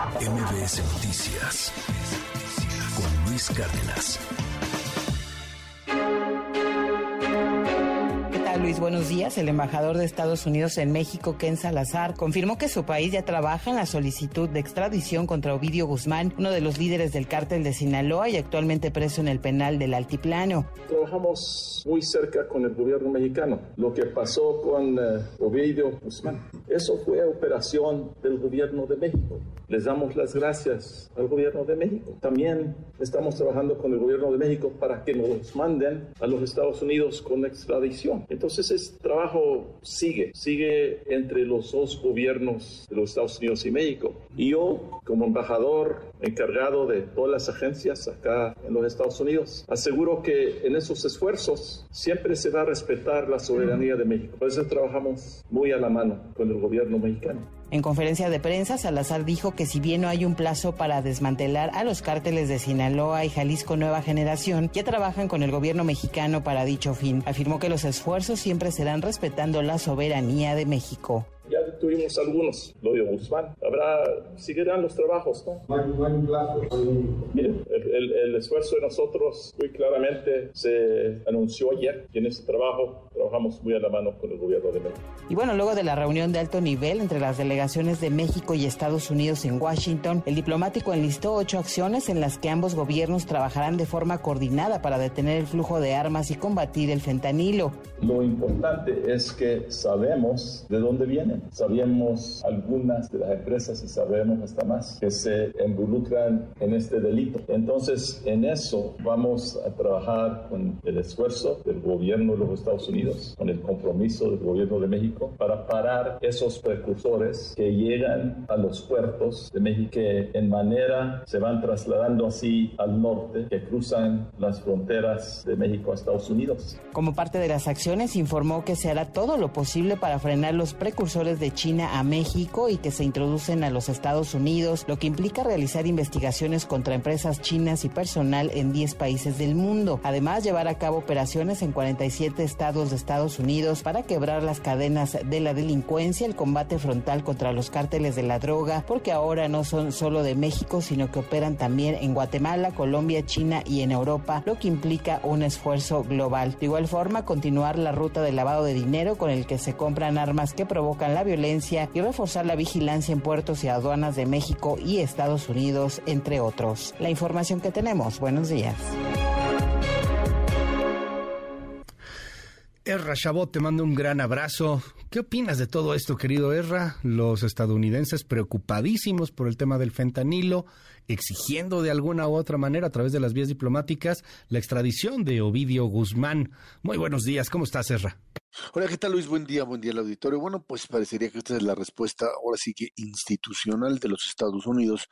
MBS Noticias con Luis Cárdenas. Luis, buenos días. El embajador de Estados Unidos en México, Ken Salazar, confirmó que su país ya trabaja en la solicitud de extradición contra Ovidio Guzmán, uno de los líderes del cártel de Sinaloa y actualmente preso en el penal del Altiplano. Trabajamos muy cerca con el gobierno mexicano. Lo que pasó con uh, Ovidio Guzmán, eso fue operación del gobierno de México. Les damos las gracias al gobierno de México. También estamos trabajando con el gobierno de México para que nos manden a los Estados Unidos con extradición. Entonces, ese trabajo sigue, sigue entre los dos gobiernos de los Estados Unidos y México. Y yo, como embajador encargado de todas las agencias acá en los Estados Unidos, aseguro que en esos esfuerzos siempre se va a respetar la soberanía de México. Por eso trabajamos muy a la mano con el gobierno mexicano. En conferencia de prensa, Salazar dijo que si bien no hay un plazo para desmantelar a los cárteles de Sinaloa y Jalisco Nueva Generación, ya trabajan con el gobierno mexicano para dicho fin. Afirmó que los esfuerzos siempre serán respetando la soberanía de México tuvimos algunos, lo de Guzmán. Habrá, seguirán los trabajos, ¿no? Buen, plazo. Miren, el, el, esfuerzo de nosotros muy claramente se anunció ayer y en ese trabajo trabajamos muy a la mano con el gobierno de México. Y bueno, luego de la reunión de alto nivel entre las delegaciones de México y Estados Unidos en Washington, el diplomático enlistó ocho acciones en las que ambos gobiernos trabajarán de forma coordinada para detener el flujo de armas y combatir el fentanilo. Lo importante es que sabemos de dónde vienen, sabemos algunas de las empresas y sabemos hasta más que se involucran en este delito. Entonces, en eso vamos a trabajar con el esfuerzo del gobierno de los Estados Unidos, con el compromiso del gobierno de México para parar esos precursores que llegan a los puertos de México que en manera se van trasladando así al norte, que cruzan las fronteras de México a Estados Unidos. Como parte de las acciones, informó que se hará todo lo posible para frenar los precursores de China a México y que se introducen a los Estados Unidos, lo que implica realizar investigaciones contra empresas chinas y personal en 10 países del mundo. Además, llevar a cabo operaciones en 47 estados de Estados Unidos para quebrar las cadenas de la delincuencia, el combate frontal contra los cárteles de la droga, porque ahora no son solo de México, sino que operan también en Guatemala, Colombia, China y en Europa, lo que implica un esfuerzo global. De igual forma, continuar la ruta de lavado de dinero con el que se compran armas que provocan la violencia y reforzar la vigilancia en puertos y aduanas de México y Estados Unidos, entre otros. La información que tenemos. Buenos días. Erra Chabot, te mando un gran abrazo. ¿Qué opinas de todo esto, querido Erra? Los estadounidenses preocupadísimos por el tema del fentanilo, exigiendo de alguna u otra manera a través de las vías diplomáticas la extradición de Ovidio Guzmán. Muy buenos días, ¿cómo estás, Erra? Hola, ¿qué tal Luis? Buen día, buen día al auditorio. Bueno, pues parecería que esta es la respuesta, ahora sí que institucional de los Estados Unidos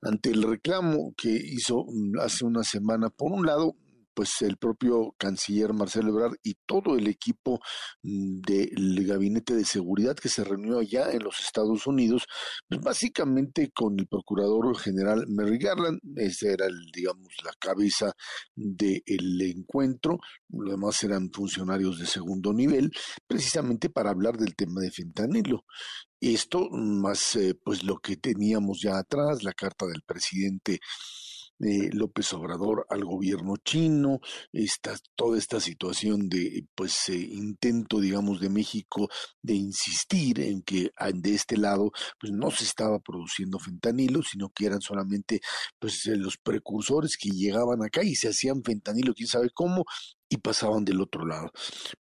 ante el reclamo que hizo mm, hace una semana, por un lado, pues el propio canciller Marcelo Ebrard y todo el equipo mm, del gabinete de seguridad que se reunió allá en los Estados Unidos, pues básicamente con el procurador general Merrick Garland, ese era el, digamos, la cabeza del encuentro, lo demás eran funcionarios de segundo nivel, precisamente para hablar del tema de fentanilo. Esto más eh, pues lo que teníamos ya atrás, la carta del presidente López Obrador al gobierno chino, esta, toda esta situación de pues eh, intento, digamos, de México de insistir en que ah, de este lado pues no se estaba produciendo fentanilo, sino que eran solamente pues eh, los precursores que llegaban acá y se hacían fentanilo, quién sabe cómo, y pasaban del otro lado.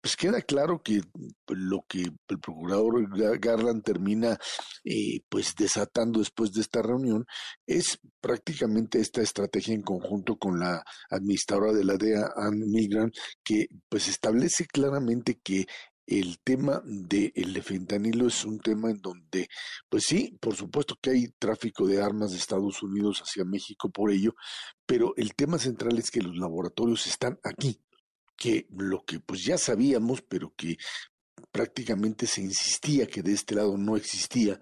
Pues queda claro que lo que el procurador Garland termina eh, pues desatando después de esta reunión es prácticamente esta estrategia en conjunto con la administradora de la DEA, Anne Milgram, que pues establece claramente que el tema del fentanilo es un tema en donde, pues sí, por supuesto que hay tráfico de armas de Estados Unidos hacia México por ello, pero el tema central es que los laboratorios están aquí, que lo que pues ya sabíamos, pero que prácticamente se insistía que de este lado no existía,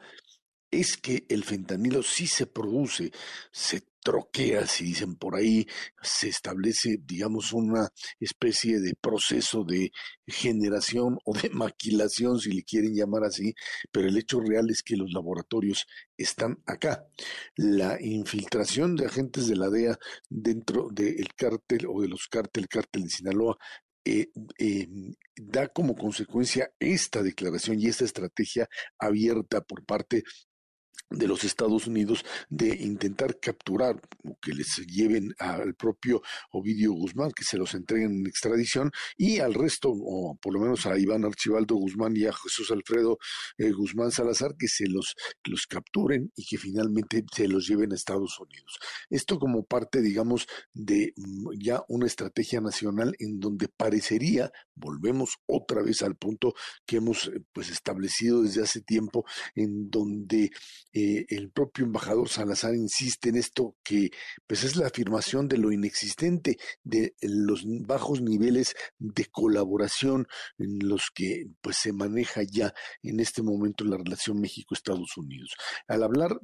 es que el fentanilo sí se produce, se troquea, si dicen por ahí, se establece, digamos, una especie de proceso de generación o de maquilación, si le quieren llamar así, pero el hecho real es que los laboratorios están acá. La infiltración de agentes de la DEA dentro del cártel o de los cártel, cártel de Sinaloa, eh, eh, da como consecuencia esta declaración y esta estrategia abierta por parte de los Estados Unidos de intentar capturar o que les lleven al propio Ovidio Guzmán, que se los entreguen en extradición, y al resto, o por lo menos a Iván Archibaldo Guzmán y a Jesús Alfredo eh, Guzmán Salazar, que se los, los capturen y que finalmente se los lleven a Estados Unidos. Esto como parte, digamos, de mm, ya una estrategia nacional en donde parecería, volvemos otra vez al punto que hemos eh, pues establecido desde hace tiempo, en donde eh, el propio embajador Salazar insiste en esto que pues es la afirmación de lo inexistente, de los bajos niveles de colaboración en los que pues se maneja ya en este momento la relación México-Estados Unidos. Al hablar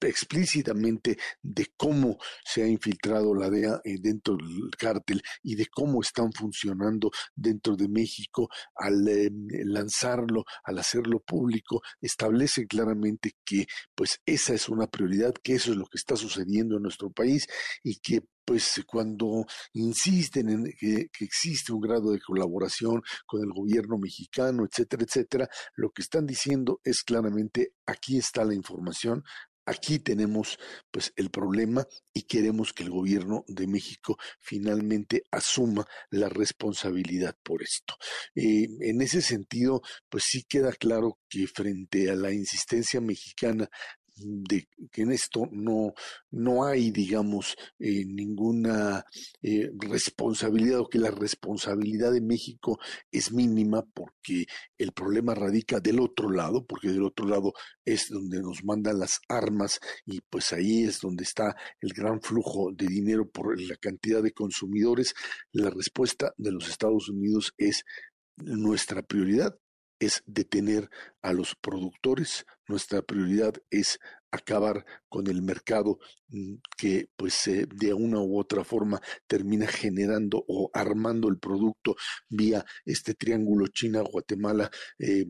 explícitamente de cómo se ha infiltrado la DEA eh, dentro del cártel y de cómo están funcionando dentro de México, al eh, lanzarlo, al hacerlo público, establece claramente que que pues esa es una prioridad, que eso es lo que está sucediendo en nuestro país y que pues cuando insisten en que, que, existe un grado de colaboración con el gobierno mexicano, etcétera, etcétera, lo que están diciendo es claramente aquí está la información, Aquí tenemos pues el problema y queremos que el gobierno de México finalmente asuma la responsabilidad por esto. Eh, en ese sentido, pues sí queda claro que frente a la insistencia mexicana de que en esto no, no hay, digamos, eh, ninguna eh, responsabilidad o que la responsabilidad de México es mínima porque el problema radica del otro lado, porque del otro lado es donde nos mandan las armas y pues ahí es donde está el gran flujo de dinero por la cantidad de consumidores. La respuesta de los Estados Unidos es nuestra prioridad es detener a los productores, nuestra prioridad es acabar con el mercado mm, que pues eh, de una u otra forma termina generando o armando el producto vía este triángulo China, Guatemala, eh,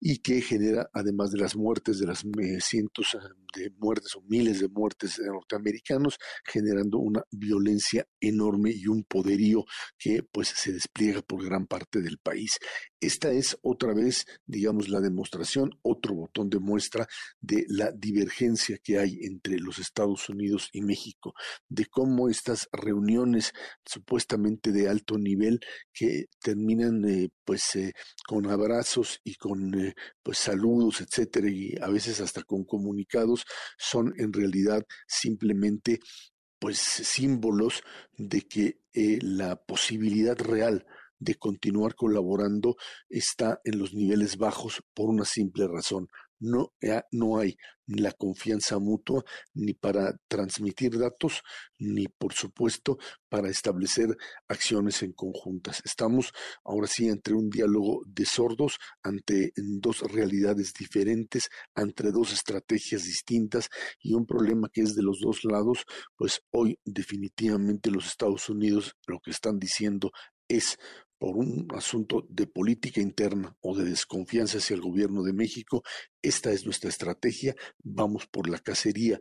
y que genera además de las muertes de las eh, cientos ah, de muertes o miles de muertes de norteamericanos generando una violencia enorme y un poderío que pues se despliega por gran parte del país. Esta es otra vez, digamos, la demostración, otro botón de muestra de la divergencia que hay entre los Estados Unidos y México, de cómo estas reuniones supuestamente de alto nivel que terminan eh, pues eh, con abrazos y con eh, pues saludos, etcétera, y a veces hasta con comunicados, son en realidad simplemente pues símbolos de que la posibilidad real de continuar colaborando está en los niveles bajos por una simple razón, no, no hay la confianza mutua ni para transmitir datos, ni por supuesto para establecer acciones en conjuntas. Estamos ahora sí entre un diálogo de sordos, ante dos realidades diferentes, entre dos estrategias distintas y un problema que es de los dos lados, pues hoy definitivamente los Estados Unidos lo que están diciendo es por un asunto de política interna o de desconfianza hacia el gobierno de México, esta es nuestra estrategia, vamos por la cacería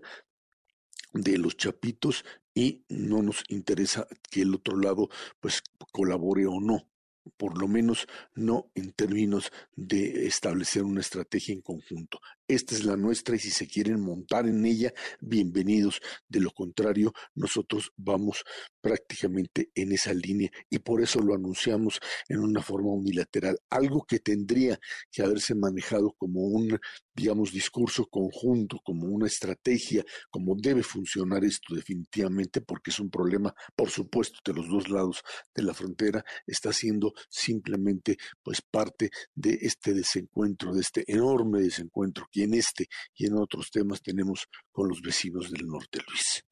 de los chapitos y no nos interesa que el otro lado pues colabore o no por lo menos no en términos de establecer una estrategia en conjunto. Esta es la nuestra y si se quieren montar en ella, bienvenidos. De lo contrario, nosotros vamos prácticamente en esa línea y por eso lo anunciamos en una forma unilateral, algo que tendría que haberse manejado como un, digamos, discurso conjunto, como una estrategia, como debe funcionar esto definitivamente, porque es un problema, por supuesto, de los dos lados de la frontera, está siendo simplemente pues parte de este desencuentro, de este enorme desencuentro y en este y en otros temas tenemos con los vecinos del norte, Luis.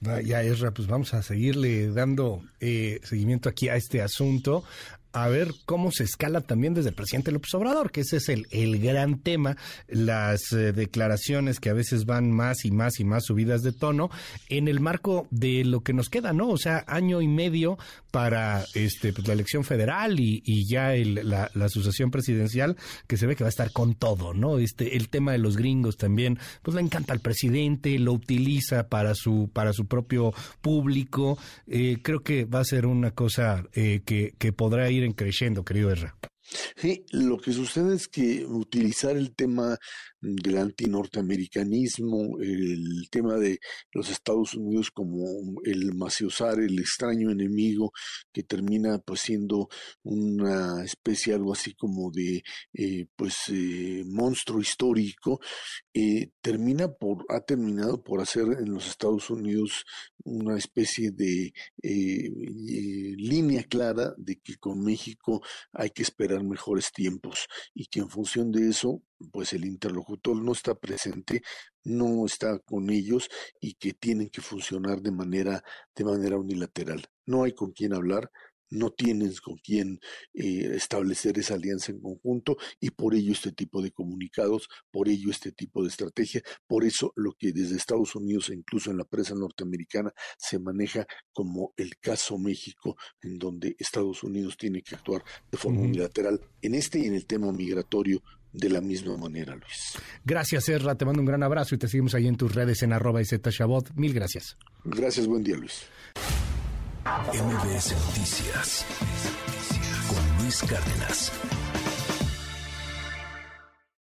Vaya, Ezra, pues vamos a seguirle dando eh, seguimiento aquí a este asunto. A ver cómo se escala también desde el presidente López Obrador, que ese es el, el gran tema, las eh, declaraciones que a veces van más y más y más subidas de tono en el marco de lo que nos queda, ¿no? O sea, año y medio para este pues, la elección federal y, ya la, la, asociación presidencial que se ve que va a estar con todo, ¿no? Este el tema de los gringos también, pues le encanta al presidente, lo utiliza para su para su propio público. Eh, creo que va a ser una cosa eh, que, que podrá ir en creciendo, querido Erra. Sí, lo que sucede es que utilizar el tema del antinorteamericanismo, el tema de los Estados Unidos como el maciosar, el extraño enemigo que termina pues siendo una especie algo así como de eh, pues eh, monstruo histórico, eh, termina por, ha terminado por hacer en los Estados Unidos una especie de línea clara de que con México hay que esperar mejores tiempos y que en función de eso pues el interlocutor no está presente, no está con ellos y que tienen que funcionar de manera, de manera unilateral. No hay con quién hablar, no tienes con quién eh, establecer esa alianza en conjunto y por ello este tipo de comunicados, por ello este tipo de estrategia, por eso lo que desde Estados Unidos e incluso en la prensa norteamericana se maneja como el caso México, en donde Estados Unidos tiene que actuar de forma unilateral en este y en el tema migratorio de la misma manera, Luis. Gracias, Erra. Te mando un gran abrazo y te seguimos ahí en tus redes en arroba y Mil gracias. Gracias, buen día, Luis. MBS Noticias con Luis Cárdenas.